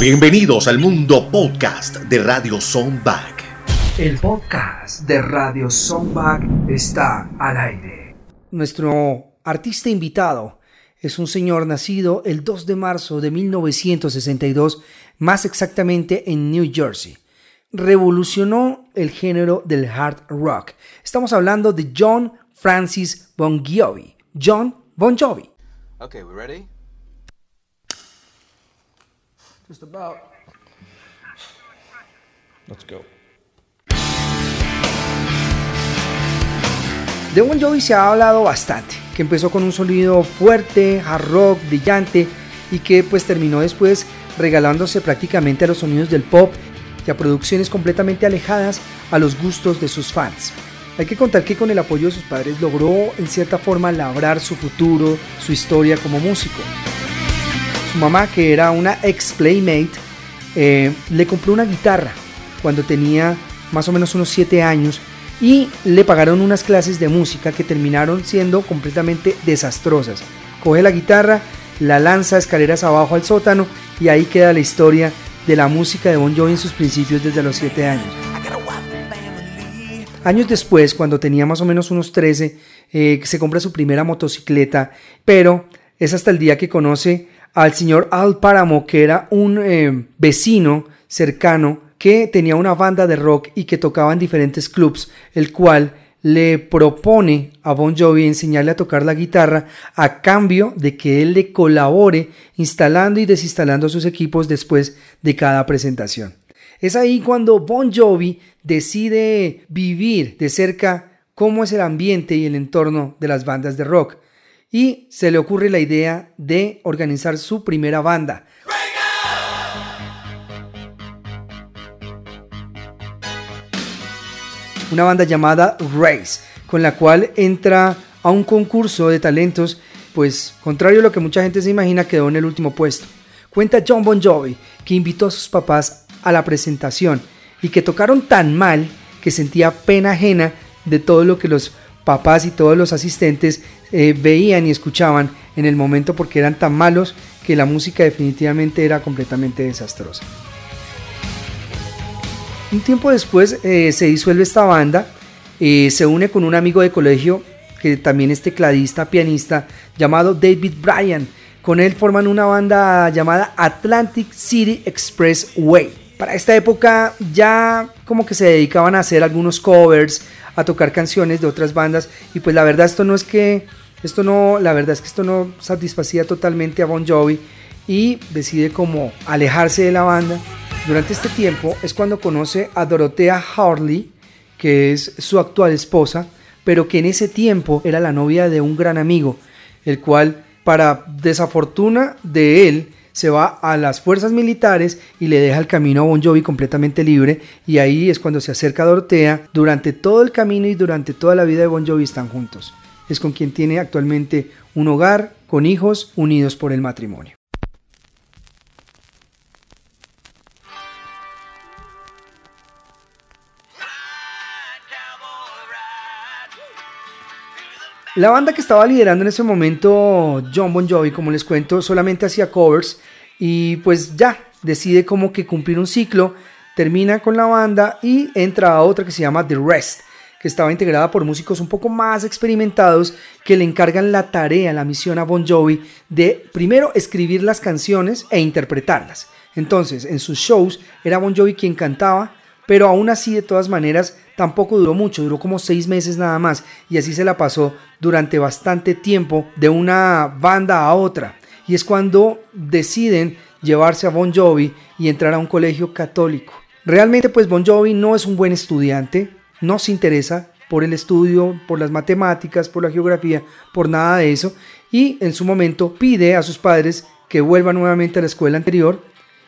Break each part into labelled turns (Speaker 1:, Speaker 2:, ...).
Speaker 1: Bienvenidos al mundo podcast de Radio Soundback.
Speaker 2: El podcast de Radio Soundback está al aire. Nuestro artista invitado es un señor nacido el 2 de marzo de 1962, más exactamente en New Jersey. Revolucionó el género del hard rock. Estamos hablando de John Francis Bon Jovi. John Bon Jovi.
Speaker 3: Okay, we ready?
Speaker 2: Just about.
Speaker 3: Let's go.
Speaker 2: De Bon Jovi se ha hablado bastante, que empezó con un sonido fuerte, hard rock, brillante y que pues terminó después regalándose prácticamente a los sonidos del pop y a producciones completamente alejadas a los gustos de sus fans. Hay que contar que con el apoyo de sus padres logró en cierta forma labrar su futuro, su historia como músico. Su mamá, que era una ex playmate, eh, le compró una guitarra cuando tenía más o menos unos 7 años y le pagaron unas clases de música que terminaron siendo completamente desastrosas. Coge la guitarra, la lanza escaleras abajo al sótano y ahí queda la historia de la música de Bon Jovi en sus principios desde los 7 años. Años después, cuando tenía más o menos unos 13, eh, se compra su primera motocicleta, pero es hasta el día que conoce al señor Al Páramo, que era un eh, vecino cercano que tenía una banda de rock y que tocaba en diferentes clubs, el cual le propone a Bon Jovi enseñarle a tocar la guitarra a cambio de que él le colabore instalando y desinstalando sus equipos después de cada presentación. Es ahí cuando Bon Jovi decide vivir de cerca cómo es el ambiente y el entorno de las bandas de rock y se le ocurre la idea de organizar su primera banda. Una banda llamada Race, con la cual entra a un concurso de talentos, pues contrario a lo que mucha gente se imagina, quedó en el último puesto. Cuenta John Bon Jovi que invitó a sus papás a la presentación y que tocaron tan mal que sentía pena ajena de todo lo que los papás y todos los asistentes eh, veían y escuchaban en el momento porque eran tan malos que la música definitivamente era completamente desastrosa. Un tiempo después eh, se disuelve esta banda, eh, se une con un amigo de colegio que también es tecladista, pianista, llamado David Bryan. Con él forman una banda llamada Atlantic City Expressway. Para esta época ya como que se dedicaban a hacer algunos covers, a tocar canciones de otras bandas y pues la verdad esto no es que esto no, la verdad es que esto no satisfacía totalmente a Bon Jovi y decide como alejarse de la banda. Durante este tiempo es cuando conoce a Dorothea Harley, que es su actual esposa, pero que en ese tiempo era la novia de un gran amigo, el cual, para desafortuna de él, se va a las fuerzas militares y le deja el camino a Bon Jovi completamente libre y ahí es cuando se acerca a Dorothea. Durante todo el camino y durante toda la vida de Bon Jovi están juntos es con quien tiene actualmente un hogar con hijos unidos por el matrimonio. La banda que estaba liderando en ese momento John Bon Jovi, como les cuento, solamente hacía covers y pues ya decide como que cumplir un ciclo, termina con la banda y entra a otra que se llama The Rest que estaba integrada por músicos un poco más experimentados que le encargan la tarea, la misión a Bon Jovi de primero escribir las canciones e interpretarlas. Entonces, en sus shows era Bon Jovi quien cantaba, pero aún así de todas maneras tampoco duró mucho, duró como seis meses nada más y así se la pasó durante bastante tiempo de una banda a otra. Y es cuando deciden llevarse a Bon Jovi y entrar a un colegio católico. Realmente pues Bon Jovi no es un buen estudiante, no se interesa por el estudio, por las matemáticas, por la geografía, por nada de eso, y en su momento pide a sus padres que vuelva nuevamente a la escuela anterior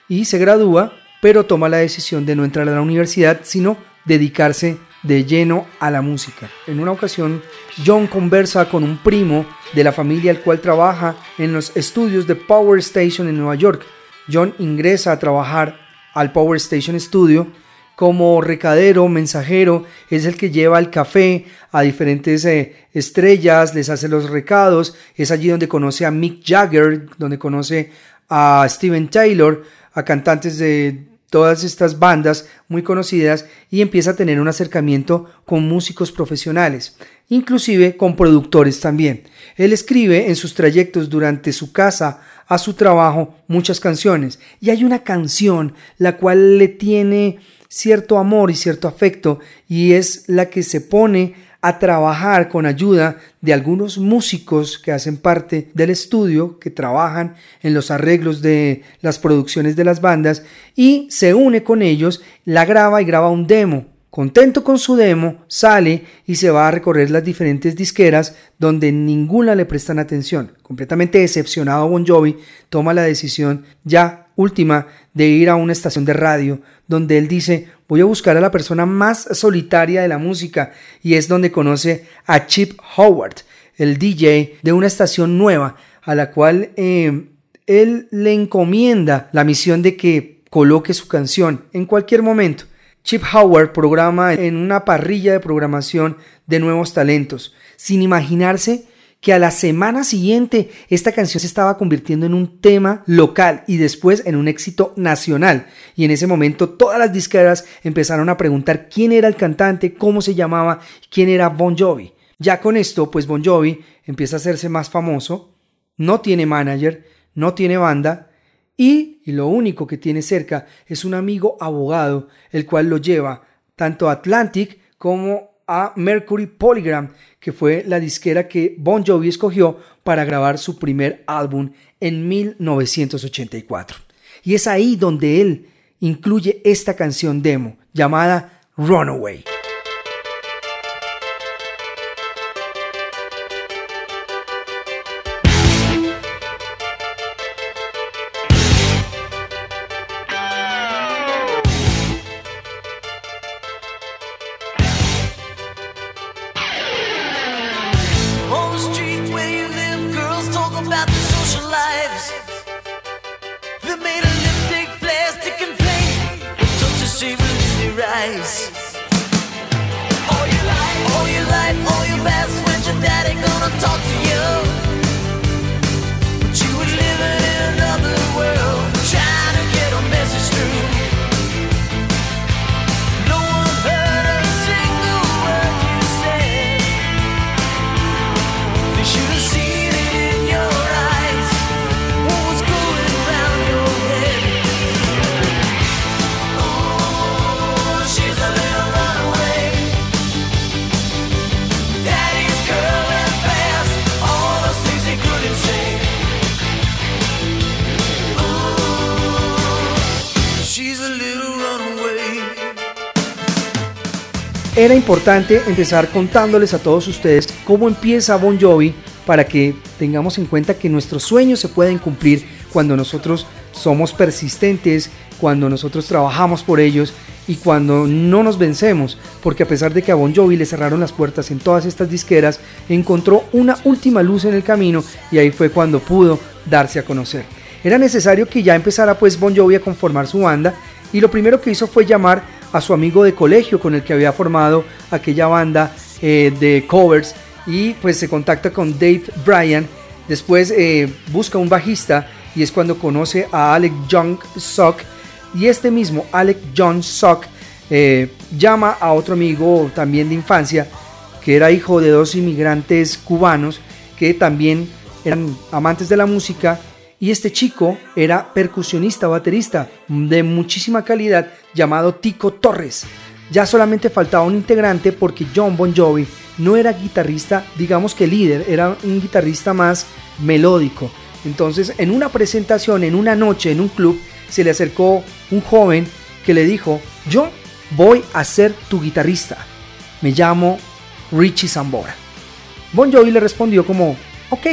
Speaker 2: y se gradúa, pero toma la decisión de no entrar a la universidad, sino dedicarse de lleno a la música. En una ocasión, John conversa con un primo de la familia al cual trabaja en los estudios de Power Station en Nueva York. John ingresa a trabajar al Power Station Studio como recadero, mensajero, es el que lleva el café a diferentes eh, estrellas, les hace los recados, es allí donde conoce a Mick Jagger, donde conoce a Steven Taylor, a cantantes de todas estas bandas muy conocidas y empieza a tener un acercamiento con músicos profesionales, inclusive con productores también. Él escribe en sus trayectos durante su casa a su trabajo muchas canciones y hay una canción la cual le tiene cierto amor y cierto afecto y es la que se pone a trabajar con ayuda de algunos músicos que hacen parte del estudio, que trabajan en los arreglos de las producciones de las bandas y se une con ellos, la graba y graba un demo. Contento con su demo, sale y se va a recorrer las diferentes disqueras donde ninguna le prestan atención. Completamente decepcionado Bon Jovi toma la decisión ya última de ir a una estación de radio donde él dice voy a buscar a la persona más solitaria de la música y es donde conoce a Chip Howard, el DJ de una estación nueva a la cual eh, él le encomienda la misión de que coloque su canción en cualquier momento. Chip Howard programa en una parrilla de programación de nuevos talentos, sin imaginarse que a la semana siguiente esta canción se estaba convirtiendo en un tema local y después en un éxito nacional. Y en ese momento todas las disqueras empezaron a preguntar quién era el cantante, cómo se llamaba, quién era Bon Jovi. Ya con esto, pues Bon Jovi empieza a hacerse más famoso, no tiene manager, no tiene banda, y, y, lo único que tiene cerca es un amigo abogado, el cual lo lleva tanto a Atlantic como a Mercury Polygram, que fue la disquera que Bon Jovi escogió para grabar su primer álbum en 1984. Y es ahí donde él incluye esta canción demo llamada Runaway. Era importante empezar contándoles a todos ustedes cómo empieza Bon Jovi para que tengamos en cuenta que nuestros sueños se pueden cumplir cuando nosotros somos persistentes, cuando nosotros trabajamos por ellos y cuando no nos vencemos, porque a pesar de que a Bon Jovi le cerraron las puertas en todas estas disqueras, encontró una última luz en el camino y ahí fue cuando pudo darse a conocer. Era necesario que ya empezara pues Bon Jovi a conformar su banda y lo primero que hizo fue llamar a su amigo de colegio con el que había formado aquella banda eh, de covers y pues se contacta con Dave Bryan. Después eh, busca un bajista y es cuando conoce a Alec John Sock y este mismo Alec John Sock eh, llama a otro amigo también de infancia que era hijo de dos inmigrantes cubanos que también eran amantes de la música y este chico era percusionista baterista de muchísima calidad llamado Tico Torres. Ya solamente faltaba un integrante porque John Bon Jovi no era guitarrista, digamos que líder, era un guitarrista más melódico. Entonces, en una presentación, en una noche, en un club, se le acercó un joven que le dijo, yo voy a ser tu guitarrista. Me llamo Richie Zambora. Bon Jovi le respondió como, ok,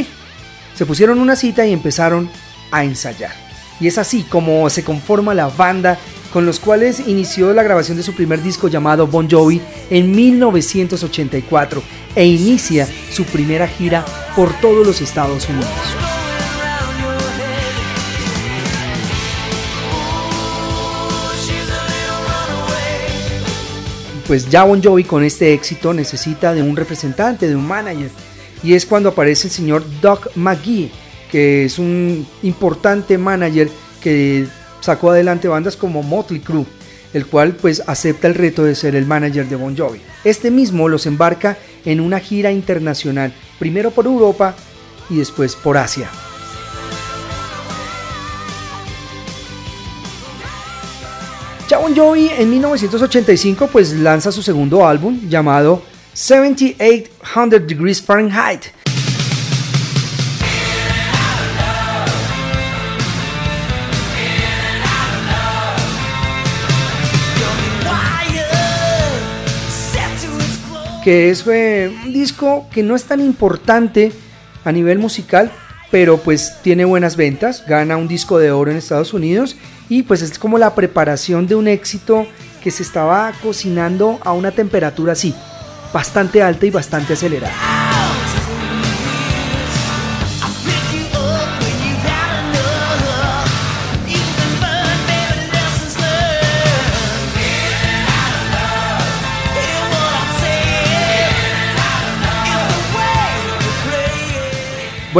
Speaker 2: se pusieron una cita y empezaron a ensayar. Y es así como se conforma la banda con los cuales inició la grabación de su primer disco llamado Bon Jovi en 1984 e inicia su primera gira por todos los Estados Unidos. Pues ya Bon Jovi con este éxito necesita de un representante, de un manager, y es cuando aparece el señor Doc McGee, que es un importante manager que sacó adelante bandas como Motley Crue, el cual pues acepta el reto de ser el manager de Bon Jovi. Este mismo los embarca en una gira internacional, primero por Europa y después por Asia. Ya Bon Jovi en 1985 pues lanza su segundo álbum llamado 7800 Degrees Fahrenheit. Que es eh, un disco que no es tan importante a nivel musical, pero pues tiene buenas ventas, gana un disco de oro en Estados Unidos y pues es como la preparación de un éxito que se estaba cocinando a una temperatura así, bastante alta y bastante acelerada.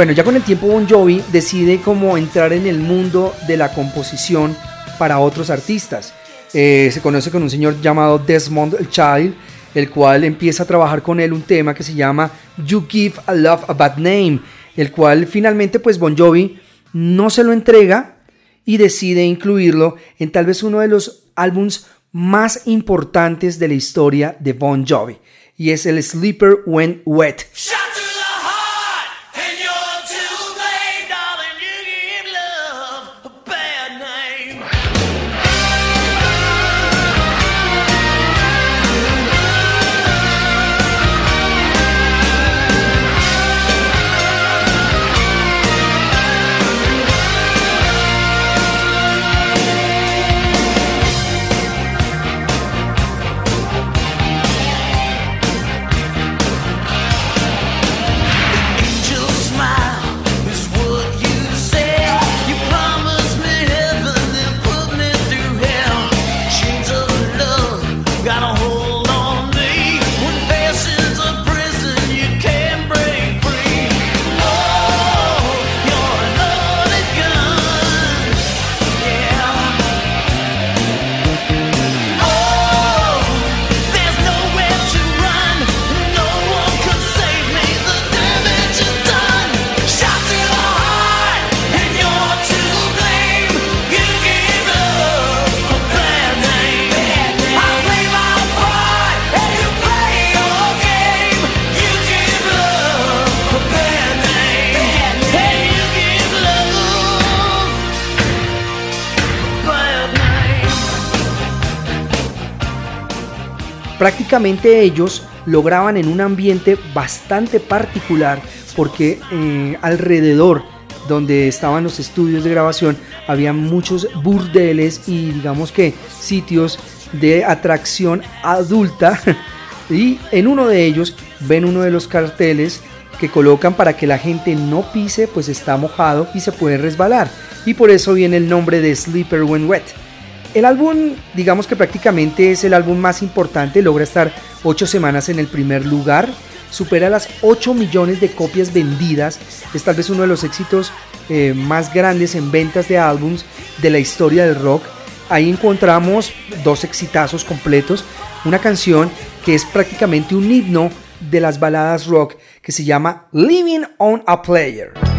Speaker 2: Bueno, ya con el tiempo Bon Jovi decide cómo entrar en el mundo de la composición para otros artistas. Eh, se conoce con un señor llamado Desmond Child, el cual empieza a trabajar con él un tema que se llama You Give a Love a Bad Name, el cual finalmente pues Bon Jovi no se lo entrega y decide incluirlo en tal vez uno de los álbums más importantes de la historia de Bon Jovi, y es el Sleeper When Wet. Prácticamente ellos lograban en un ambiente bastante particular porque eh, alrededor donde estaban los estudios de grabación había muchos burdeles y digamos que sitios de atracción adulta. Y en uno de ellos ven uno de los carteles que colocan para que la gente no pise pues está mojado y se puede resbalar. Y por eso viene el nombre de Sleeper When Wet el álbum, digamos que prácticamente es el álbum más importante, logra estar 8 semanas en el primer lugar, supera las 8 millones de copias vendidas, es tal vez uno de los éxitos eh, más grandes en ventas de álbums de la historia del rock. Ahí encontramos dos exitazos completos, una canción que es prácticamente un himno de las baladas rock que se llama Living on a Player.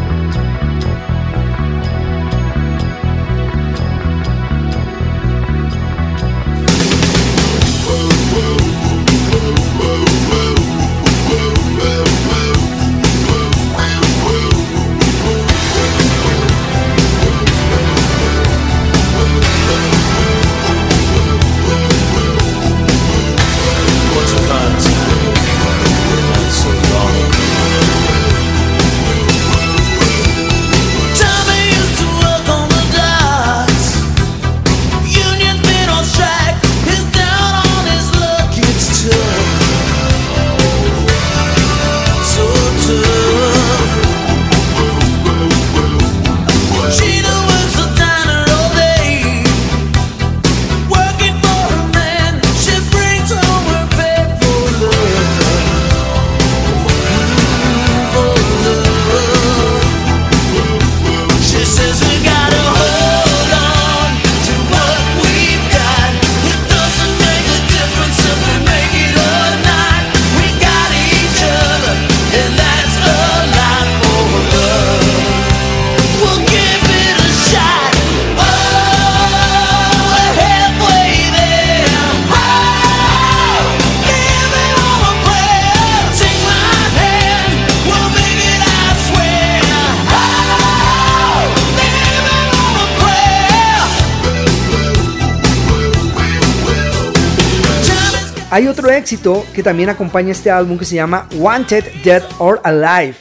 Speaker 2: Hay otro éxito que también acompaña este álbum que se llama Wanted, Dead or Alive.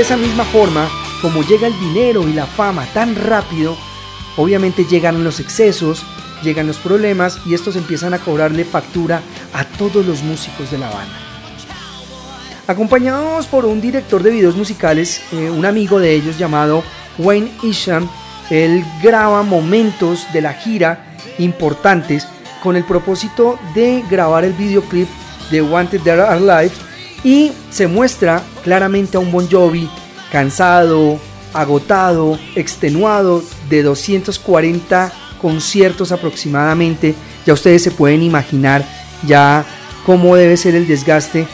Speaker 2: De esa misma forma, como llega el dinero y la fama tan rápido, obviamente llegan los excesos, llegan los problemas y estos empiezan a cobrarle factura a todos los músicos de la banda. Acompañados por un director de videos musicales, eh, un amigo de ellos llamado Wayne Isham, él graba momentos de la gira importantes con el propósito de grabar el videoclip de Wanted There Are Live y se muestra claramente a un Bon Jovi cansado, agotado, extenuado de 240 conciertos aproximadamente. Ya ustedes se pueden imaginar ya cómo debe ser el desgaste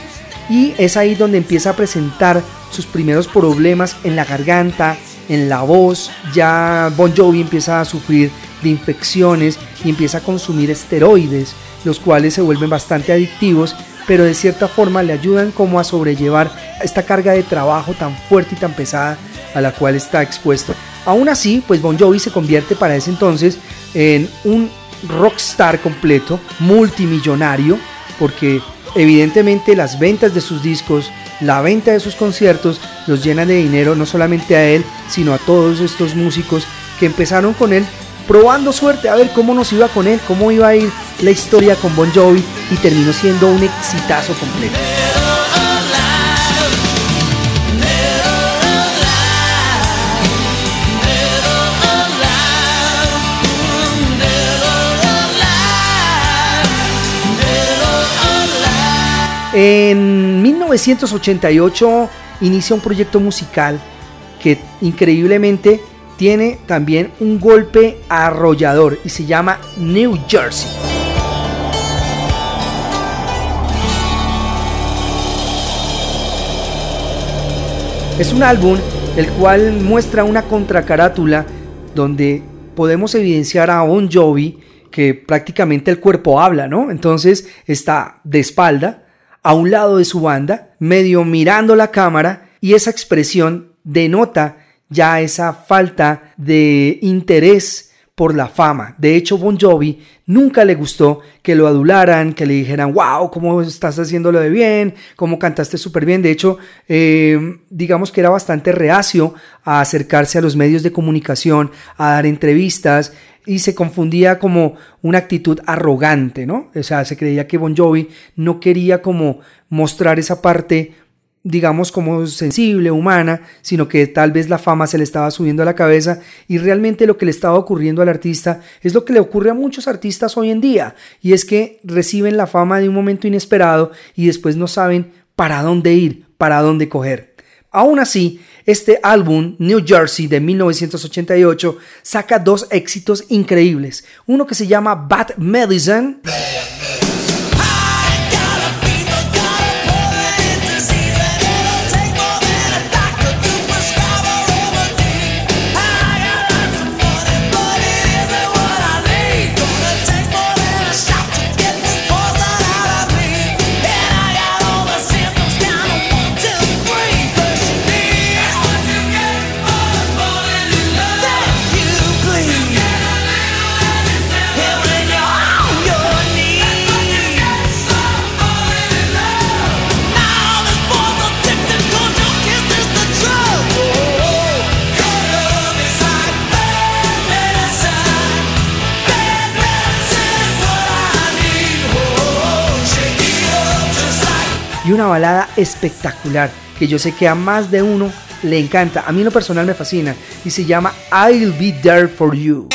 Speaker 2: y es ahí donde empieza a presentar sus primeros problemas en la garganta, en la voz. Ya Bon Jovi empieza a sufrir de infecciones y empieza a consumir esteroides, los cuales se vuelven bastante adictivos pero de cierta forma le ayudan como a sobrellevar esta carga de trabajo tan fuerte y tan pesada a la cual está expuesto. Aún así, pues Bon Jovi se convierte para ese entonces en un rockstar completo, multimillonario, porque evidentemente las ventas de sus discos, la venta de sus conciertos los llenan de dinero no solamente a él, sino a todos estos músicos que empezaron con él probando suerte a ver cómo nos iba con él, cómo iba a ir la historia con Bon Jovi y terminó siendo un exitazo completo. En 1988 inicia un proyecto musical que increíblemente tiene también un golpe arrollador y se llama New Jersey. Es un álbum el cual muestra una contracarátula donde podemos evidenciar a Bon Jovi que prácticamente el cuerpo habla, ¿no? Entonces está de espalda, a un lado de su banda, medio mirando la cámara y esa expresión denota ya esa falta de interés por la fama. De hecho, Bon Jovi nunca le gustó que lo adularan, que le dijeran, wow, cómo estás haciéndolo de bien, cómo cantaste súper bien. De hecho, eh, digamos que era bastante reacio a acercarse a los medios de comunicación, a dar entrevistas y se confundía como una actitud arrogante, ¿no? O sea, se creía que Bon Jovi no quería como mostrar esa parte digamos, como sensible, humana, sino que tal vez la fama se le estaba subiendo a la cabeza y realmente lo que le estaba ocurriendo al artista es lo que le ocurre a muchos artistas hoy en día, y es que reciben la fama de un momento inesperado y después no saben para dónde ir, para dónde coger. Aún así, este álbum, New Jersey de 1988, saca dos éxitos increíbles. Uno que se llama Bad Medicine. Espectacular que yo sé que a más de uno le encanta. A mí en lo personal me fascina y se llama I'll Be There For You.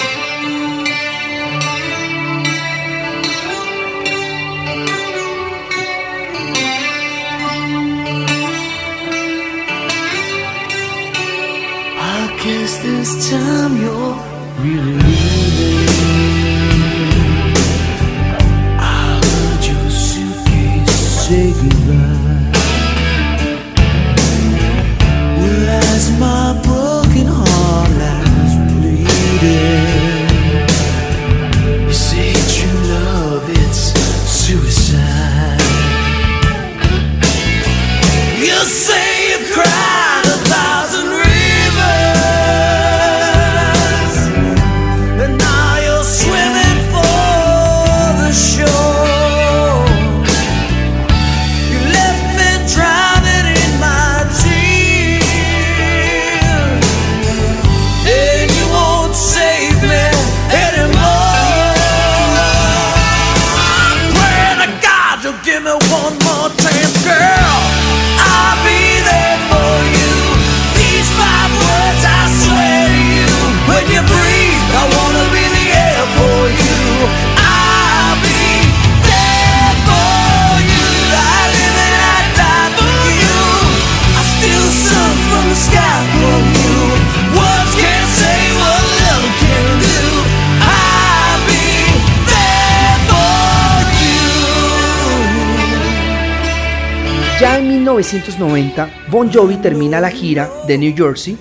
Speaker 2: 1990, Bon Jovi termina la gira de New Jersey,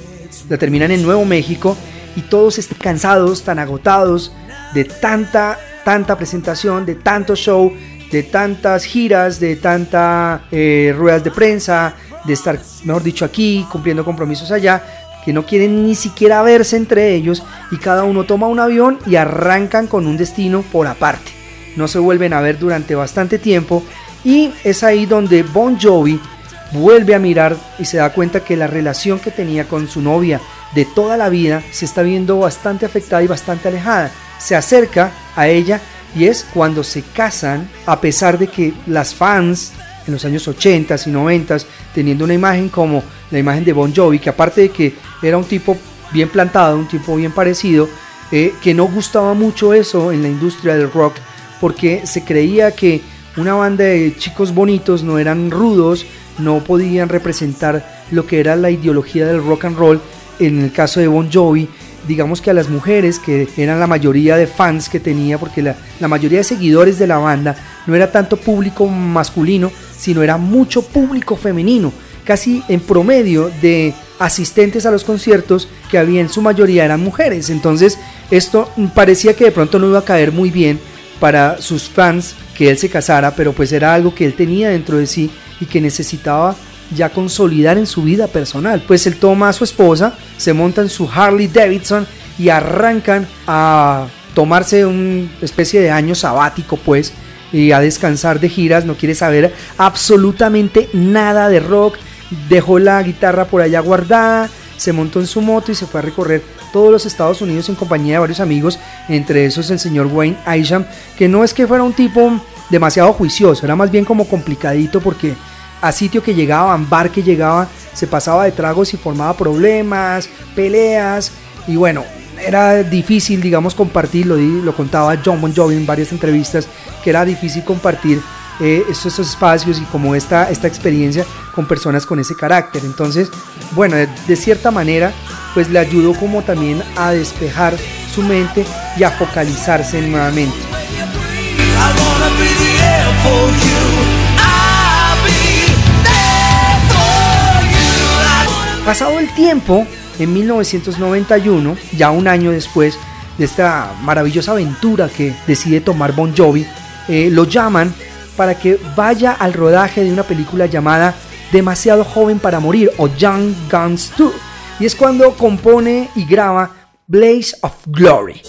Speaker 2: la terminan en Nuevo México y todos están cansados, tan agotados de tanta, tanta presentación, de tanto show, de tantas giras, de tanta eh, ruedas de prensa, de estar, mejor dicho, aquí cumpliendo compromisos allá, que no quieren ni siquiera verse entre ellos y cada uno toma un avión y arrancan con un destino por aparte. No se vuelven a ver durante bastante tiempo y es ahí donde Bon Jovi vuelve a mirar y se da cuenta que la relación que tenía con su novia de toda la vida se está viendo bastante afectada y bastante alejada. Se acerca a ella y es cuando se casan, a pesar de que las fans en los años 80 y 90 teniendo una imagen como la imagen de Bon Jovi, que aparte de que era un tipo bien plantado, un tipo bien parecido, eh, que no gustaba mucho eso en la industria del rock, porque se creía que una banda de chicos bonitos no eran rudos, no podían representar lo que era la ideología del rock and roll. En el caso de Bon Jovi, digamos que a las mujeres, que eran la mayoría de fans que tenía, porque la, la mayoría de seguidores de la banda no era tanto público masculino, sino era mucho público femenino. Casi en promedio de asistentes a los conciertos que había en su mayoría eran mujeres. Entonces Esto parecía que de pronto no iba a caer muy bien para sus fans que él se casara, pero pues era algo que él tenía dentro de sí y que necesitaba ya consolidar en su vida personal. Pues él toma a su esposa, se monta en su Harley Davidson y arrancan a tomarse una especie de año sabático pues y a descansar de giras, no quiere saber absolutamente nada de rock, dejó la guitarra por allá guardada, se montó en su moto y se fue a recorrer todos los Estados Unidos en compañía de varios amigos, entre esos el señor Wayne Isham, que no es que fuera un tipo demasiado juicioso, era más bien como complicadito porque a sitio que llegaba, a bar que llegaba, se pasaba de tragos y formaba problemas, peleas y bueno, era difícil, digamos, compartir, lo, lo contaba John Bon Jovi en varias entrevistas, que era difícil compartir eh, estos, espacios y como esta, esta experiencia con personas con ese carácter. Entonces, bueno, de, cierta manera, pues le ayudó como también a despejar su mente y a focalizarse nuevamente. Pasado el tiempo, en 1991, ya un año después de esta maravillosa aventura que decide tomar Bon Jovi, eh, lo llaman para que vaya al rodaje de una película llamada Demasiado joven para morir o Young Guns 2. Y es cuando compone y graba Blaze of Glory.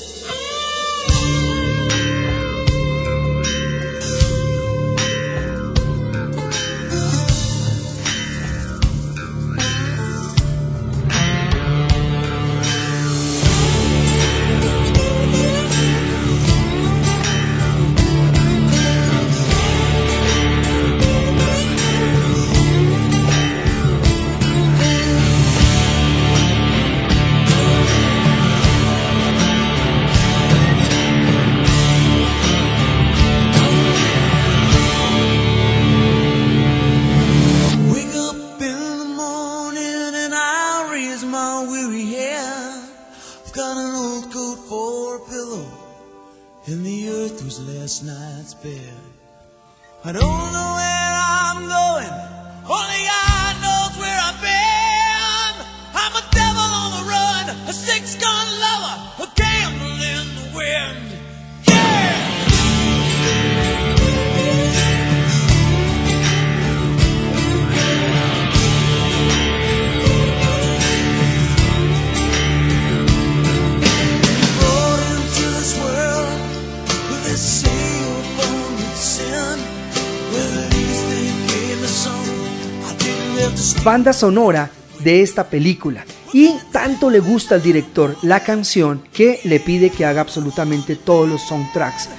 Speaker 2: Banda sonora de esta película. Y tanto le gusta al director la canción que le pide que haga absolutamente todos los soundtracks.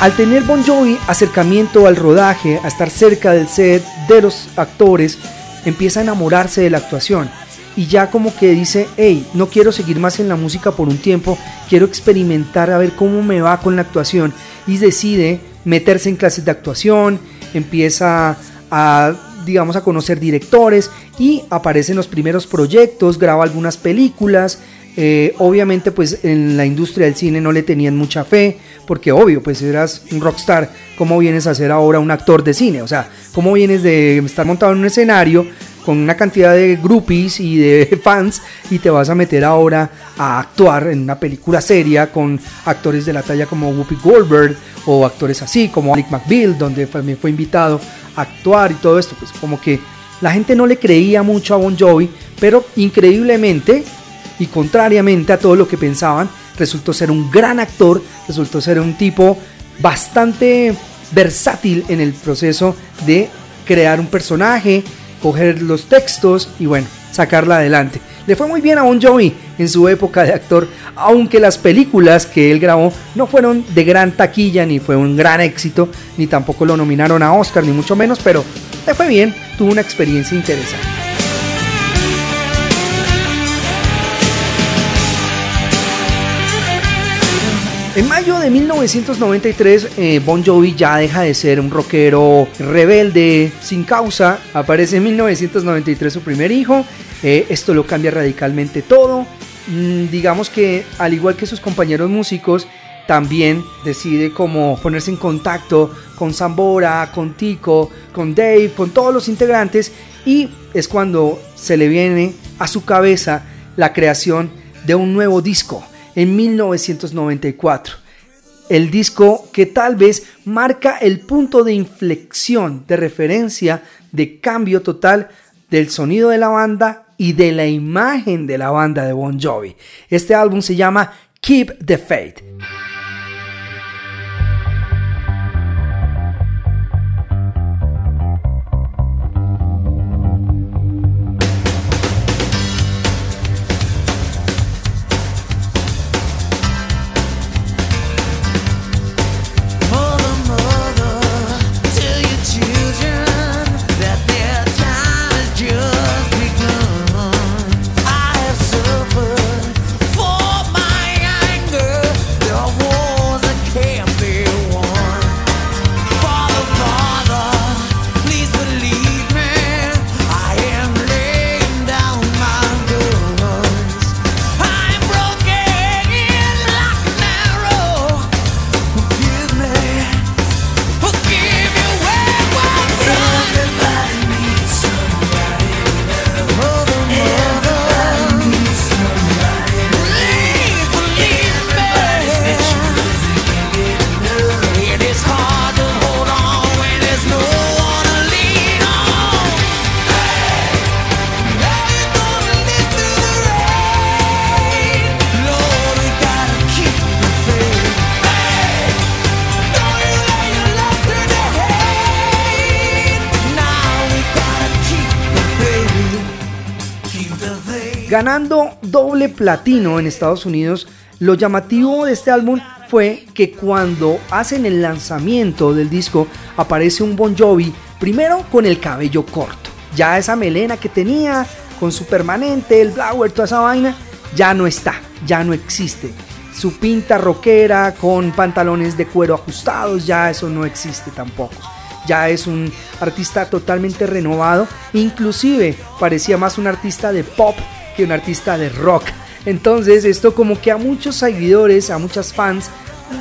Speaker 2: Al tener Bon Jovi acercamiento al rodaje, a estar cerca del set de los actores, empieza a enamorarse de la actuación. Y ya como que dice, hey, no quiero seguir más en la música por un tiempo, quiero experimentar a ver cómo me va con la actuación. Y decide meterse en clases de actuación, empieza a digamos a conocer directores y aparece en los primeros proyectos, graba algunas películas, eh, obviamente pues en la industria del cine no le tenían mucha fe, porque obvio, pues eras un rockstar, ¿cómo vienes a ser ahora un actor de cine? O sea, ¿cómo vienes de estar montado en un escenario con una cantidad de groupies y de fans y te vas a meter ahora a actuar en una película seria con actores de la talla como Whoopi Goldberg o actores así como Alec McBeal, donde también fue invitado a actuar y todo esto, pues como que la gente no le creía mucho a Bon Jovi, pero increíblemente y contrariamente a todo lo que pensaban, resultó ser un gran actor, resultó ser un tipo bastante versátil en el proceso de crear un personaje, coger los textos y bueno, sacarla adelante. Le fue muy bien a Bon Jovi en su época de actor, aunque las películas que él grabó no fueron de gran taquilla, ni fue un gran éxito, ni tampoco lo nominaron a Oscar, ni mucho menos, pero le fue bien, tuvo una experiencia interesante. En mayo de 1993, eh, Bon Jovi ya deja de ser un rockero rebelde, sin causa. Aparece en 1993 su primer hijo
Speaker 4: Eh, esto lo cambia radicalmente todo. Mm, digamos que al igual que sus compañeros músicos, también decide como ponerse en contacto con Zambora, con Tico, con Dave, con todos los integrantes y es cuando se le viene a su cabeza la creación de un nuevo disco en 1994. El disco que tal vez marca el punto de inflexión, de referencia, de cambio total del sonido de la banda y de la imagen de la banda de Bon Jovi. Este álbum se llama Keep the Faith. Doble platino en Estados Unidos, lo llamativo de este álbum fue que cuando hacen el lanzamiento del disco aparece un Bon Jovi, primero con el cabello corto. Ya esa melena que tenía, con su permanente, el blower, toda esa vaina, ya no está, ya no existe. Su pinta rockera con pantalones de cuero ajustados, ya eso no existe tampoco. Ya es un artista totalmente renovado, inclusive parecía más un artista de pop que un artista de rock. Entonces esto como que a muchos seguidores, a muchas fans,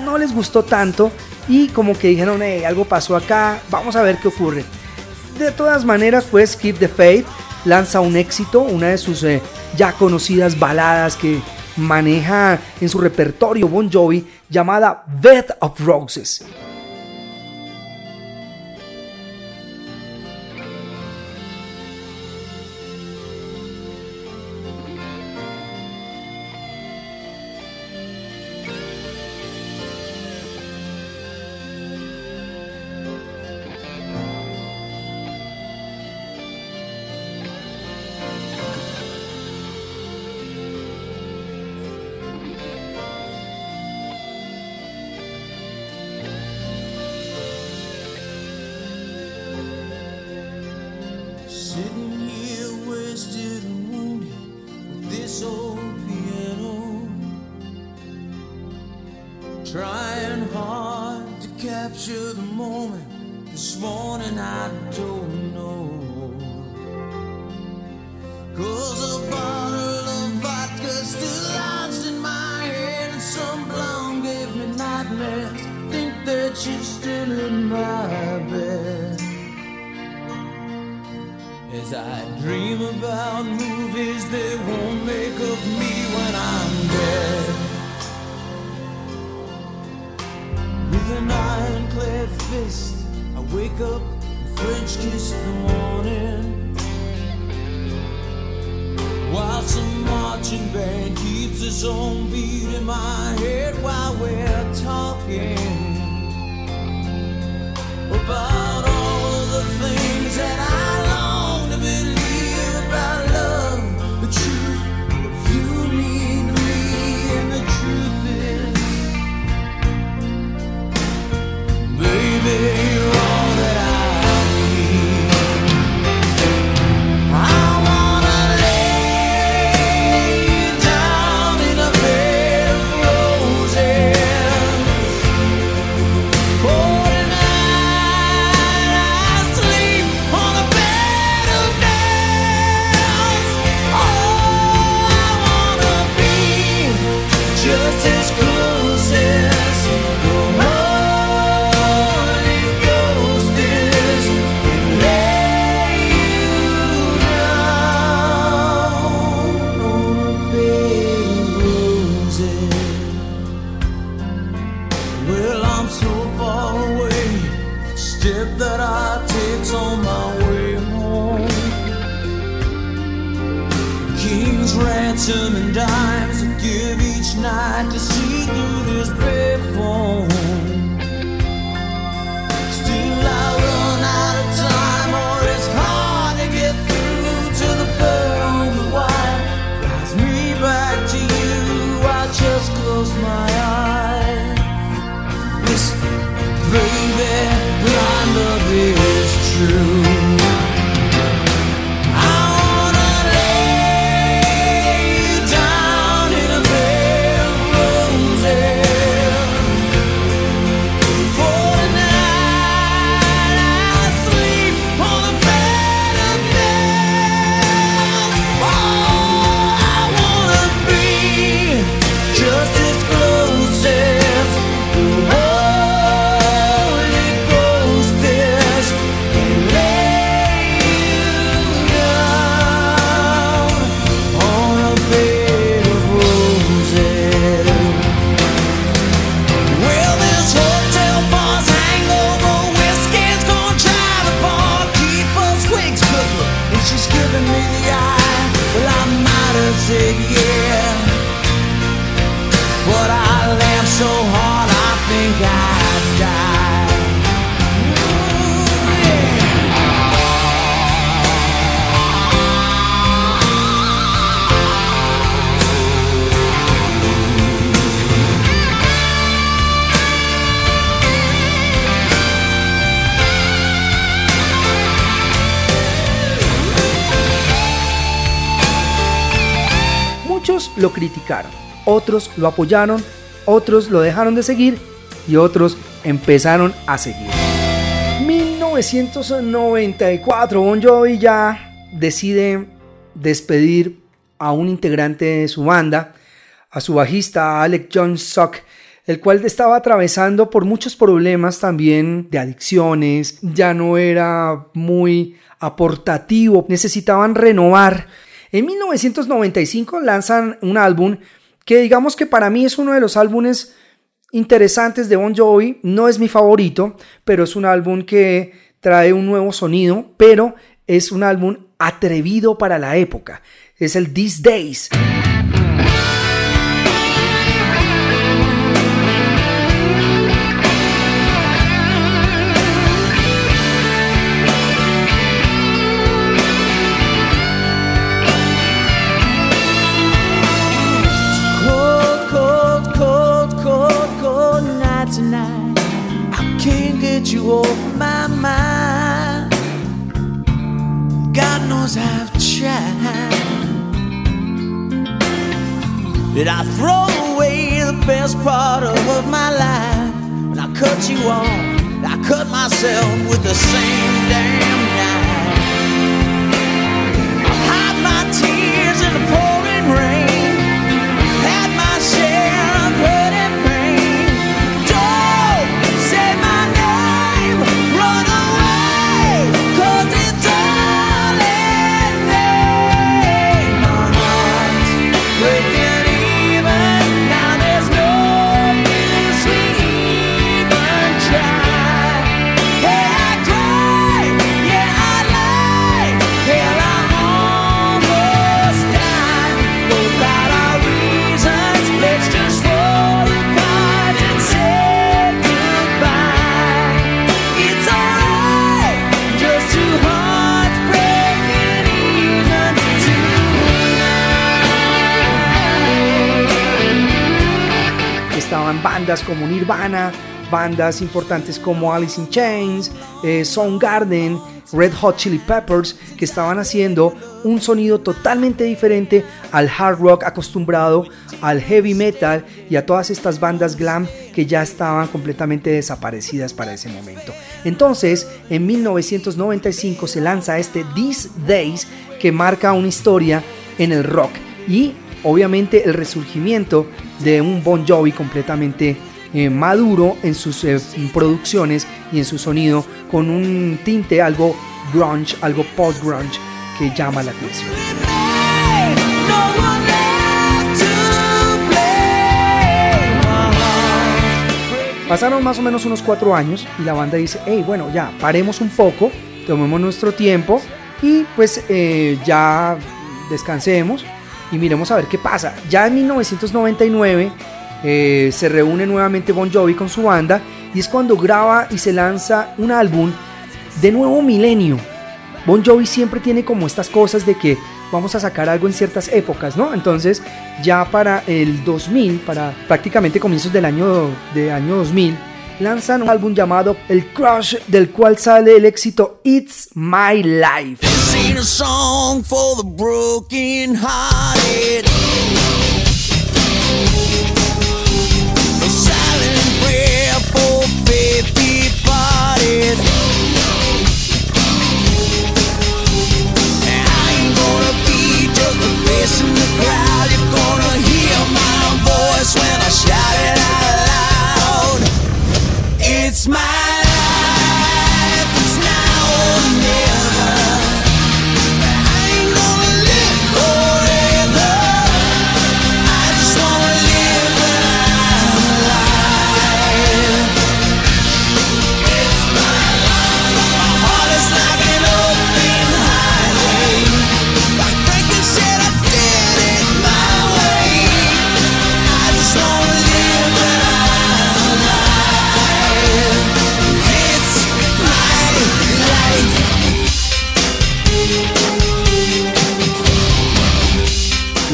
Speaker 4: no les gustó tanto y como que dijeron, hey, algo pasó acá, vamos a ver qué ocurre. De todas maneras, pues Keep the Faith lanza un éxito, una de sus eh, ya conocidas baladas que maneja en su repertorio Bon Jovi llamada Bed of Roses.
Speaker 2: again. Otros lo apoyaron, otros lo dejaron de seguir y otros empezaron a seguir. 1994, Bon Jovi ya decide despedir a un integrante de su banda, a su bajista Alec John Sock, el cual estaba atravesando por muchos problemas también de adicciones, ya no era muy aportativo, necesitaban renovar. En 1995 lanzan un álbum que digamos que para mí es uno de los álbumes interesantes de Bon Jovi, no es mi favorito, pero es un álbum que trae un nuevo sonido, pero es un álbum atrevido para la época. Es el These Days.
Speaker 4: Did I throw away the best part of my life? When I cut you off, I cut myself with the same damn
Speaker 2: como Nirvana, bandas importantes como Alice in Chains, eh, Soundgarden, Red Hot Chili Peppers, que estaban haciendo un sonido totalmente diferente al hard rock acostumbrado, al heavy metal y a todas estas bandas glam que ya estaban completamente desaparecidas para ese momento. Entonces, en 1995 se lanza este These Days que marca una historia en el rock y obviamente el resurgimiento de un Bon Jovi completamente eh, maduro en sus eh, producciones y en su sonido con un tinte algo grunge, algo post-grunge que llama la atención. Pasaron más o menos unos cuatro años y la banda dice, hey, bueno, ya, paremos un poco, tomemos nuestro tiempo y pues eh, ya descansemos. Y miremos a ver qué pasa. Ya en 1999 eh, se reúne nuevamente Bon Jovi con su banda y es cuando graba y se lanza un álbum de nuevo milenio. Bon Jovi siempre tiene como estas cosas de que vamos a sacar algo en ciertas épocas, ¿no? Entonces, ya para el 2000, para prácticamente comienzos del año, de año 2000, lanzan un álbum llamado El Crush, del cual sale el éxito It's My Life.
Speaker 4: In the crowd. You're gonna hear my voice when I shout it out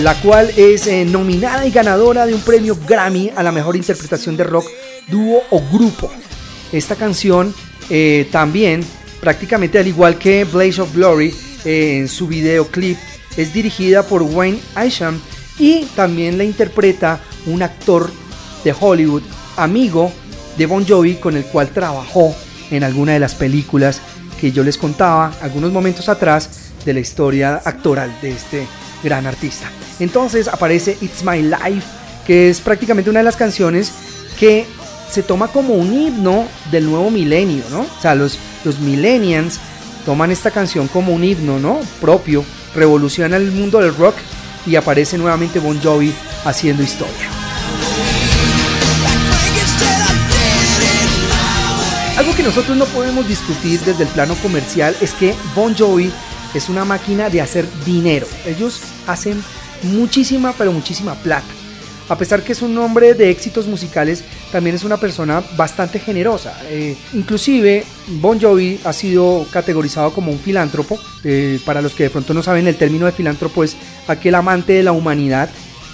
Speaker 2: la cual es eh, nominada y ganadora de un premio Grammy a la mejor interpretación de rock, dúo o grupo. Esta canción eh, también, prácticamente al igual que Blaze of Glory, eh, en su videoclip, es dirigida por Wayne Isham y también la interpreta un actor de Hollywood, amigo de Bon Jovi, con el cual trabajó en alguna de las películas que yo les contaba algunos momentos atrás de la historia actoral de este gran artista. Entonces aparece It's My Life, que es prácticamente una de las canciones que se toma como un himno del nuevo milenio, ¿no? O sea, los, los millennials toman esta canción como un himno, ¿no? Propio, revoluciona el mundo del rock y aparece nuevamente Bon Jovi haciendo historia. Algo que nosotros no podemos discutir desde el plano comercial es que Bon Jovi es una máquina de hacer dinero. Ellos hacen muchísima, pero muchísima plata. A pesar que es un hombre de éxitos musicales, también es una persona bastante generosa. Eh, inclusive, Bon Jovi ha sido categorizado como un filántropo. Eh, para los que de pronto no saben, el término de filántropo es aquel amante de la humanidad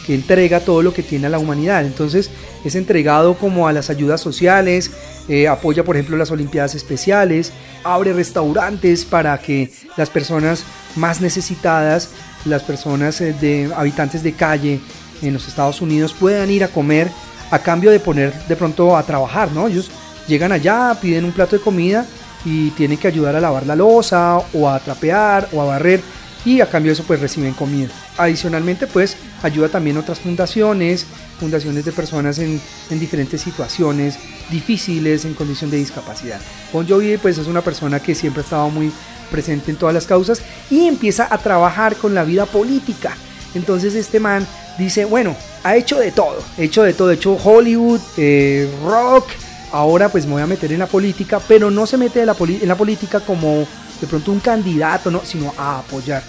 Speaker 2: que entrega todo lo que tiene a la humanidad. Entonces es entregado como a las ayudas sociales, eh, apoya por ejemplo las Olimpiadas Especiales, abre restaurantes para que las personas más necesitadas, las personas eh, de habitantes de calle en los Estados Unidos puedan ir a comer a cambio de poner de pronto a trabajar, ¿no? Ellos llegan allá, piden un plato de comida y tienen que ayudar a lavar la losa o a trapear o a barrer y a cambio de eso pues reciben comida. Adicionalmente pues ayuda también otras fundaciones, fundaciones de personas en, en diferentes situaciones difíciles en condición de discapacidad. Bon Jovi pues es una persona que siempre ha estado muy presente en todas las causas y empieza a trabajar con la vida política. Entonces este man dice, bueno, ha hecho de todo, hecho de todo, hecho Hollywood, eh, rock, ahora pues me voy a meter en la política, pero no se mete en la, en la política como de pronto un candidato, no, sino a apoyar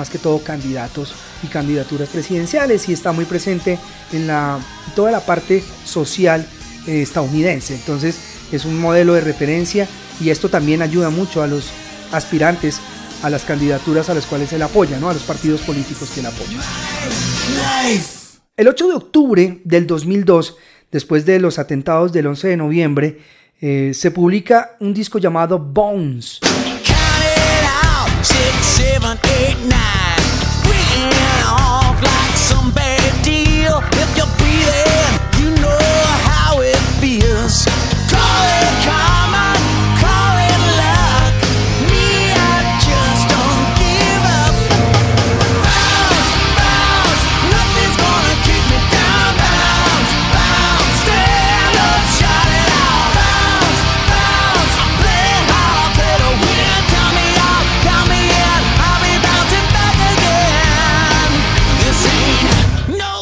Speaker 2: más que todo candidatos y candidaturas presidenciales y está muy presente en la toda la parte social eh, estadounidense. Entonces es un modelo de referencia y esto también ayuda mucho a los aspirantes a las candidaturas a las cuales él apoya, ¿no? a los partidos políticos que él apoya. El 8 de octubre del 2002, después de los atentados del 11 de noviembre, eh, se publica un disco llamado Bones.
Speaker 4: midnight, written off like some. Baby.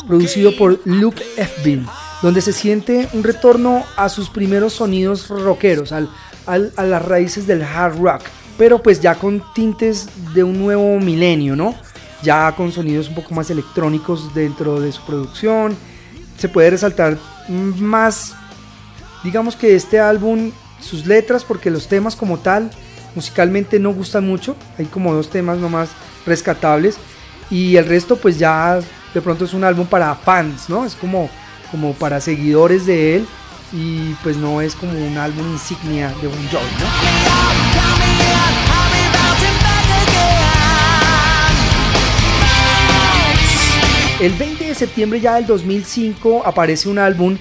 Speaker 2: Producido por Luke Efbin, donde se siente un retorno a sus primeros sonidos rockeros, al, al- a las raíces del hard rock, pero pues ya con tintes de un nuevo milenio, ¿no? ya con sonidos un poco más electrónicos dentro de su producción. Se puede resaltar más, digamos que este álbum, sus letras, porque los temas como tal, musicalmente no gustan mucho. Hay como dos temas nomás rescatables. Y el resto pues ya de pronto es un álbum para fans, ¿no? Es como, como para seguidores de él. Y pues no es como un álbum insignia de Bon Jovi, ¿no? El 20 de septiembre ya del 2005 aparece un álbum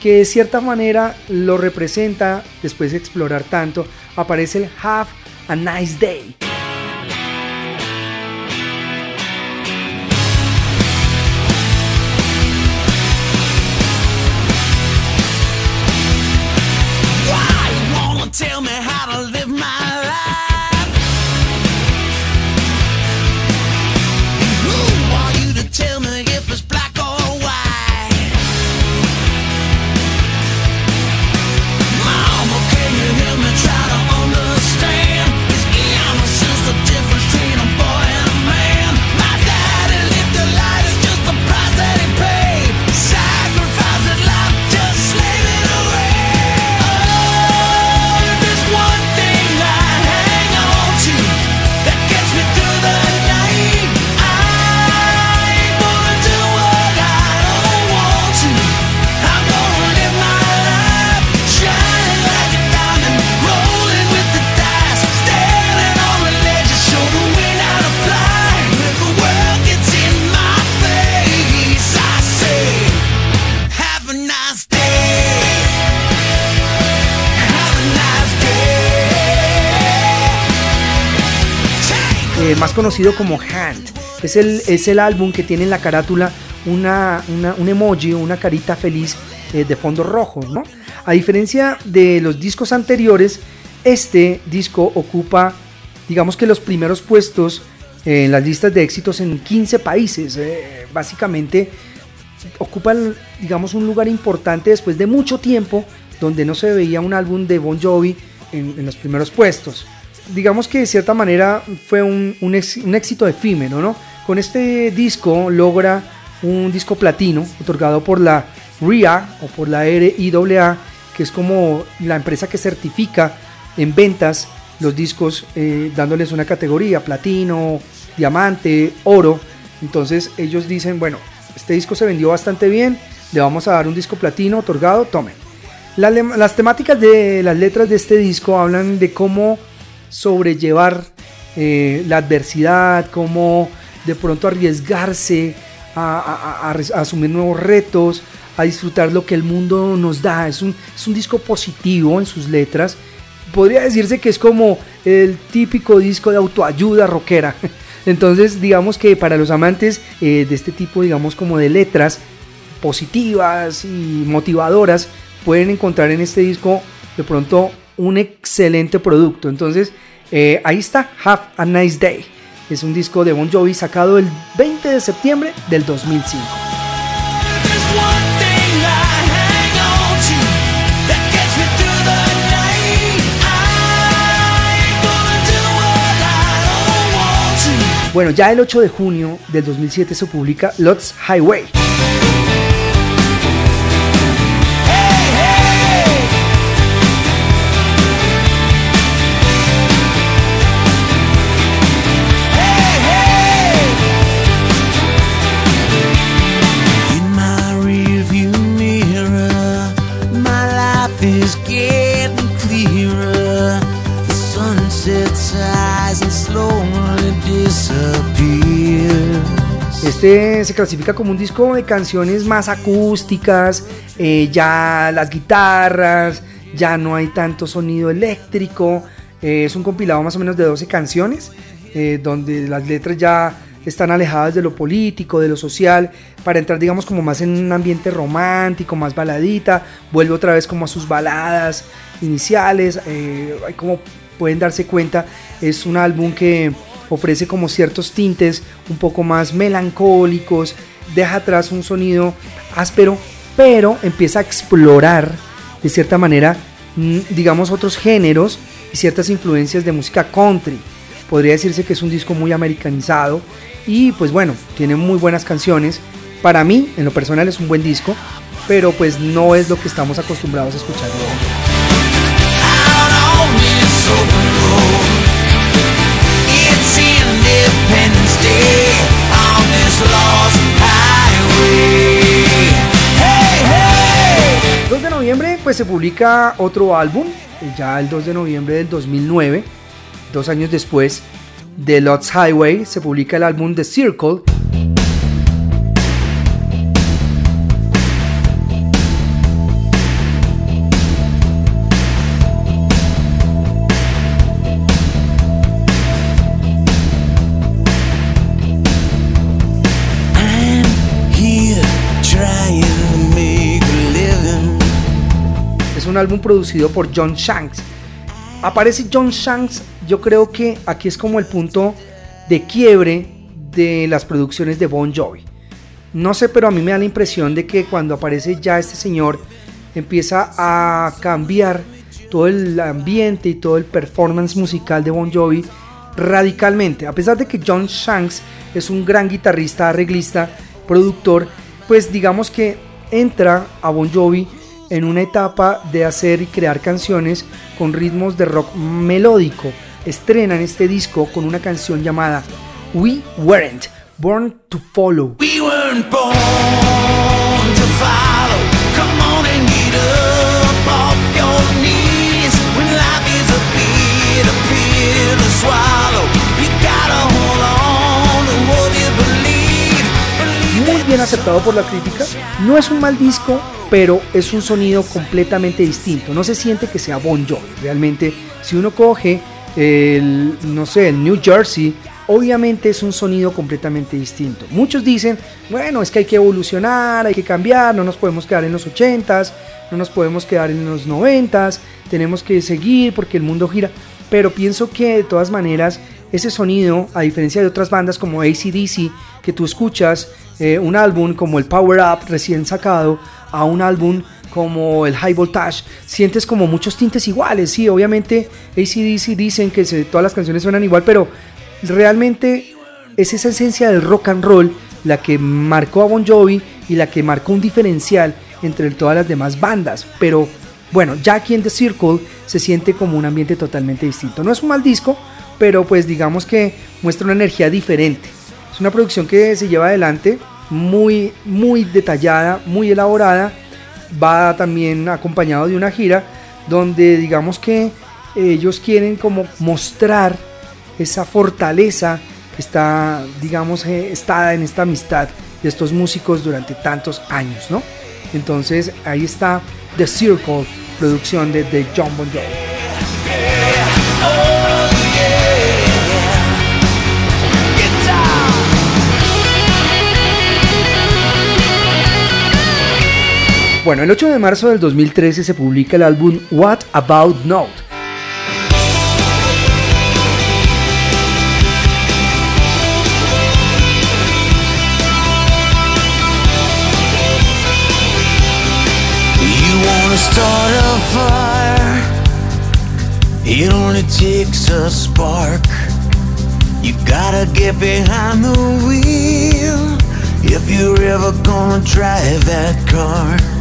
Speaker 2: que de cierta manera lo representa, después de explorar tanto, aparece el Have a Nice Day. Conocido como Hand. Es el, es el álbum que tiene en la carátula una, una- un emoji, una carita feliz eh, de fondo rojo, ¿no? A diferencia de los discos anteriores, este disco ocupa, digamos que los primeros puestos en las listas de éxitos en 15 países. eh, básicamente ocupan, digamos, un lugar importante después de mucho tiempo donde no se veía un álbum de Bon Jovi en, en los primeros puestos. Digamos que de cierta manera fue un, un ex- un éxito efímero, ¿no? Con este disco logra un disco platino otorgado por la RIA o por la RIAA, que es como la empresa que certifica en ventas los discos eh, dándoles una categoría, platino, diamante, oro. Entonces ellos dicen, bueno, este disco se vendió bastante bien, le vamos a dar un disco platino otorgado, tomen. Las temáticas de las letras de este disco hablan de cómo sobrellevar eh, la adversidad, cómo de pronto arriesgarse a, asumir nuevos retos, a disfrutar lo que el mundo nos da. Es un, es un disco positivo en sus letras. Podría decirse que es como el típico disco de autoayuda rockera. Entonces, digamos que para los amantes eh, de este tipo, digamos, como de letras positivas y motivadoras, pueden encontrar en este disco de pronto un excelente producto. Entonces, eh, ahí está, Have a Nice Day. Es un disco de Bon Jovi sacado el 20 de septiembre del 2005.
Speaker 4: There's one thing I hang on to that gets me through the night. I ain't gonna do what I don't want to.
Speaker 2: Bueno, ya el 8 de junio del 2007 se publica Lots Highway. Este se clasifica como un disco de canciones más acústicas, eh, ya las guitarras, ya no hay tanto sonido eléctrico. eh, es un compilado más o menos de 12 canciones, eh, donde las letras ya están alejadas de lo político, de lo social, para entrar digamos como más en un ambiente romántico, más baladita, vuelve otra vez como a sus baladas iniciales, como pueden darse cuenta, es un álbum que ofrece como ciertos tintes un poco más melancólicos, deja atrás un sonido áspero, pero empieza a explorar de cierta manera, mm, digamos, otros géneros y ciertas influencias de música country. podría decirse que es un disco muy americanizado y pues bueno, tiene muy buenas canciones. Para mí, en lo personal, es un buen disco, pero pues no es lo que estamos acostumbrados a escuchar. 2 de noviembre pues se publica otro álbum, eh, ya el 2 de noviembre del 2009, dos años después de Lost Highway, se publica el álbum The Circle. Un álbum producido por John Shanks. Aparece John Shanks, yo creo que aquí es como el punto de quiebre de las producciones de Bon Jovi. No sé, pero a mí me da la impresión de que cuando aparece ya este señor empieza a cambiar todo el ambiente y todo el performance musical de Bon Jovi radicalmente. A pesar de que John Shanks es un gran guitarrista, arreglista, productor, pues digamos que entra a Bon Jovi en una etapa de hacer y crear canciones con ritmos de rock melódico. Estrenan este disco con una canción llamada We Weren't Born to Follow.
Speaker 4: We weren't born to follow. Come on and up your knees. When life is a to swallow, you gotta
Speaker 2: bien aceptado por la crítica. No es un mal disco, pero es un sonido completamente distinto. No se siente que sea Bon Jovi. Realmente, si uno coge el, no sé, el New Jersey, obviamente es un sonido completamente distinto. Muchos dicen, bueno, es que hay que evolucionar, hay que cambiar, no nos podemos quedar en los 80s, no nos podemos quedar en los 90s, tenemos que seguir porque el mundo gira. Pero pienso que de todas maneras ese sonido, a diferencia de otras bandas como ACDC, que tú escuchas eh, un álbum como el Power Up recién sacado, a un álbum como el High Voltage, sientes como muchos tintes iguales. Sí, obviamente ACDC dicen que se- todas las canciones suenan igual, pero realmente es esa esencia del rock and roll la que marcó a Bon Jovi y la que marcó un diferencial entre todas las demás bandas. Pero bueno, ya aquí en The Circle se siente como un ambiente totalmente distinto. No es un mal disco, pero pues digamos que muestra una energía diferente. Es una producción que se lleva adelante muy, muy detallada, muy elaborada. Va también acompañado de una gira donde digamos que ellos quieren como mostrar esa fortaleza que está, digamos, eh, estada en esta amistad de estos músicos durante tantos años, ¿no? Entonces ahí está The Circle, producción de, de John Bon Jovi. Bueno, el 8 de marzo del 2013 se publica el álbum What About Note.
Speaker 4: Start a fire? It only takes a spark. You gotta get behind the wheel if you're ever gonna drive that car.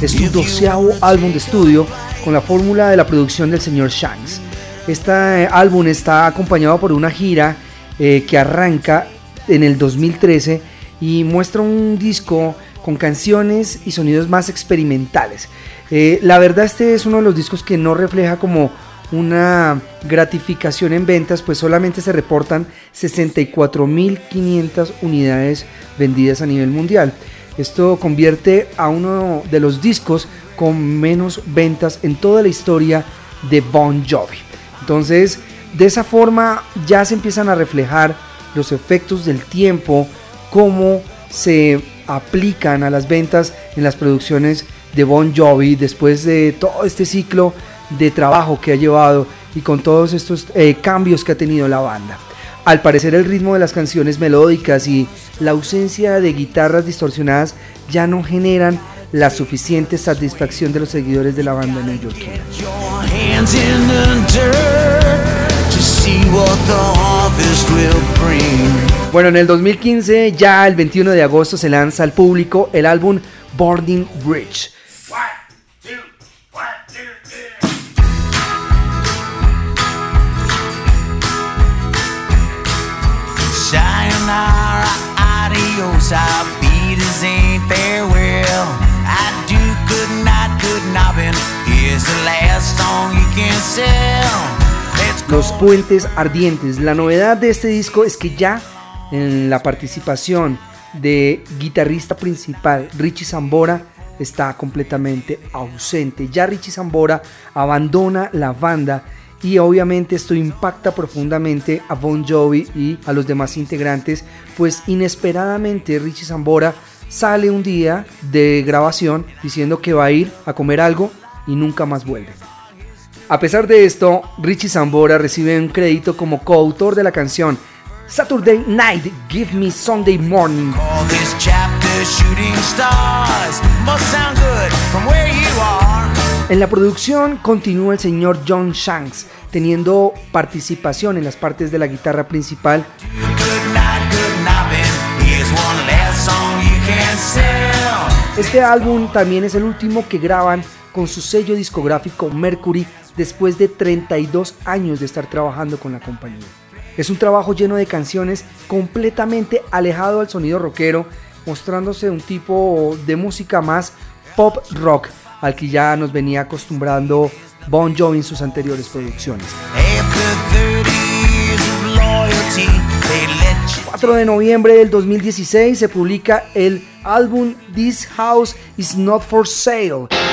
Speaker 2: Es su doceavo álbum de estudio con la fórmula de la producción del señor Shanks. Este eh, álbum está acompañado por una gira eh, que arranca en el 2013 y muestra un disco con canciones y sonidos más experimentales. Eh, la verdad este es uno de los discos que no refleja como una gratificación en ventas, pues solamente se reportan 64.500 unidades vendidas a nivel mundial. Esto convierte a uno de los discos con menos ventas en toda la historia de Bon Jovi. Entonces, de esa forma ya se empiezan a reflejar los efectos del tiempo, cómo se aplican a las ventas en las producciones de Bon Jovi después de todo este ciclo de trabajo que ha llevado y con todos estos eh, cambios que ha tenido la banda. Al parecer el ritmo de las canciones melódicas y la ausencia de guitarras distorsionadas ya no generan la suficiente satisfacción de los seguidores de la banda neoyorquina. Bueno, en el 2015, ya el 21 de agosto, se lanza al público el álbum Burning Bridge. Los Puentes Ardientes. La novedad de este disco es que ya en la participación de guitarrista principal Richie Zambora está completamente ausente. Ya Richie Zambora abandona la banda y obviamente esto impacta profundamente a Bon Jovi y a los demás integrantes, pues inesperadamente Richie Zambora sale un día de grabación diciendo que va a ir a comer algo y nunca más vuelve. A pesar de esto, Richie Zambora recibe un crédito como coautor de la canción Saturday Night, Give Me Sunday Morning. En la producción continúa el señor John Shanks, teniendo participación en las partes de la guitarra principal. Este álbum también es el último que graban con su sello discográfico Mercury después de 32 años de estar trabajando con la compañía. Es un trabajo lleno de canciones completamente alejado del sonido rockero, mostrándose un tipo de música más pop rock al que ya nos venía acostumbrando Bon Jovi en sus anteriores producciones.
Speaker 4: After 30 years of loyalty, they let you
Speaker 2: 4 de noviembre del 2016 se publica el álbum This House Is Not For Sale.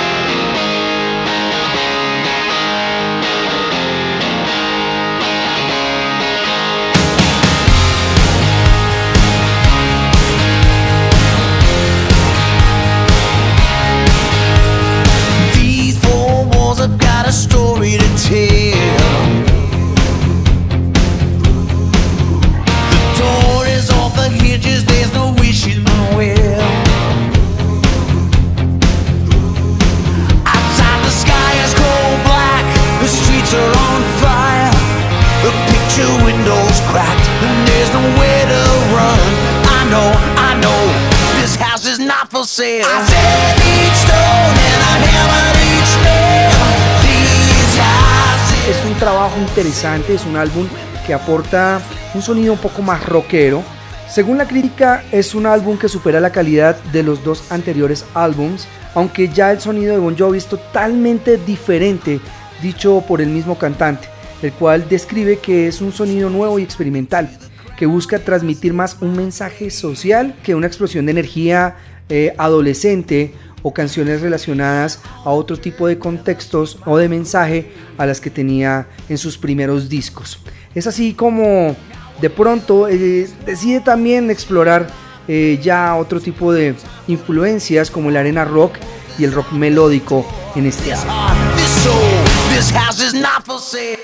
Speaker 2: Interesante, es un álbum que aporta un sonido un poco más rockero. Según la crítica, es un álbum que supera la calidad de los dos anteriores álbums, aunque ya el sonido de Bon Jovi es totalmente diferente, dicho por el mismo cantante, el cual describe que es un sonido nuevo y experimental, que busca transmitir más un mensaje social que una explosión de energía eh, adolescente o canciones relacionadas a otro tipo de contextos o de mensaje a las que tenía en sus primeros discos. Es así como de pronto eh, decide también explorar eh, ya otro tipo de influencias como el arena rock y el rock melódico en este álbum.
Speaker 4: This soul, this house is not for sale.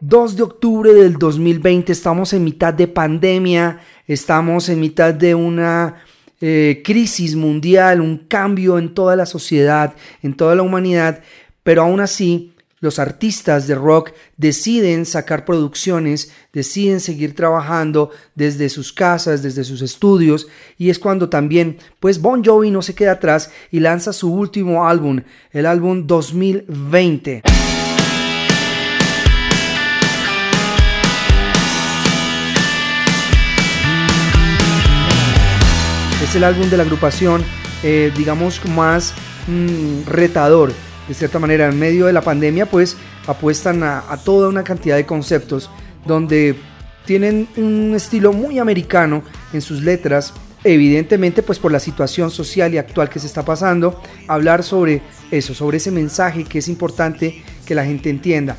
Speaker 2: 2 de octubre del 2020, estamos en mitad de pandemia, estamos en mitad de una eh, crisis mundial, un cambio en toda la sociedad, en toda la humanidad, pero aún así los artistas de rock deciden sacar producciones, deciden seguir trabajando desde sus casas, desde sus estudios, y es cuando también, pues Bon Jovi no se queda atrás y lanza su último álbum, el álbum 2020. Es el álbum de la agrupación, eh, digamos, más mm, retador. De cierta manera, en medio de la pandemia, pues apuestan a, toda una cantidad de conceptos donde tienen un estilo muy americano en sus letras. Evidentemente, pues por la situación social y actual que se está pasando, hablar sobre eso, sobre ese mensaje que es importante que la gente entienda.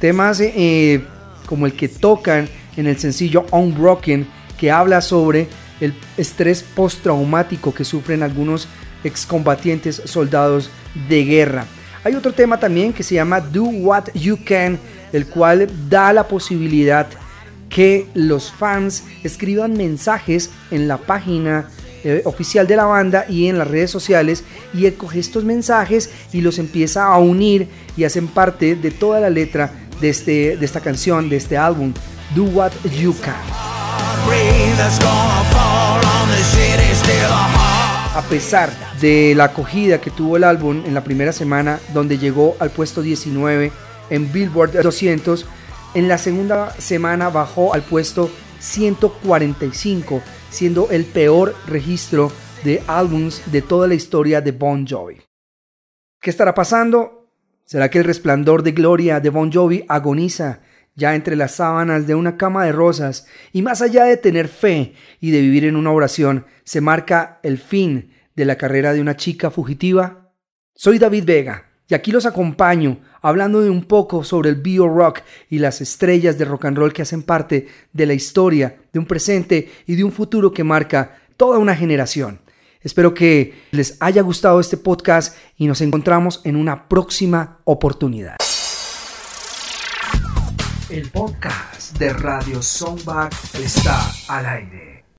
Speaker 2: Temas eh, como el que tocan en el sencillo Unbroken, que habla sobre el estrés postraumático que sufren algunos excombatientes soldados de guerra. Hay otro tema también que se llama Do What You Can, el cual da la posibilidad que los fans escriban mensajes en la página eh, oficial de la banda y en las redes sociales y él coge estos mensajes y los empieza a unir y hacen parte de toda la letra de, este, de esta canción, de este álbum, Do What You Can. A pesar de la acogida que tuvo el álbum en la primera semana, donde llegó al puesto 19 en Billboard 200, en la segunda semana bajó al puesto 145, siendo el peor registro de álbums de toda la historia de Bon Jovi. ¿Qué estará pasando? ¿Será que el resplandor de gloria de Bon Jovi agoniza ya entre las sábanas de una cama de rosas y más allá de tener fe y de vivir en una oración, se marca el fin de la carrera de una chica fugitiva? Soy David Vega y aquí los acompaño hablando de un poco sobre el bio rock y las estrellas de rock and roll que hacen parte de la historia, de un presente y de un futuro que marca toda una generación. Espero que les haya gustado este podcast y nos encontramos en una próxima oportunidad. El podcast de Radio Songback está al aire.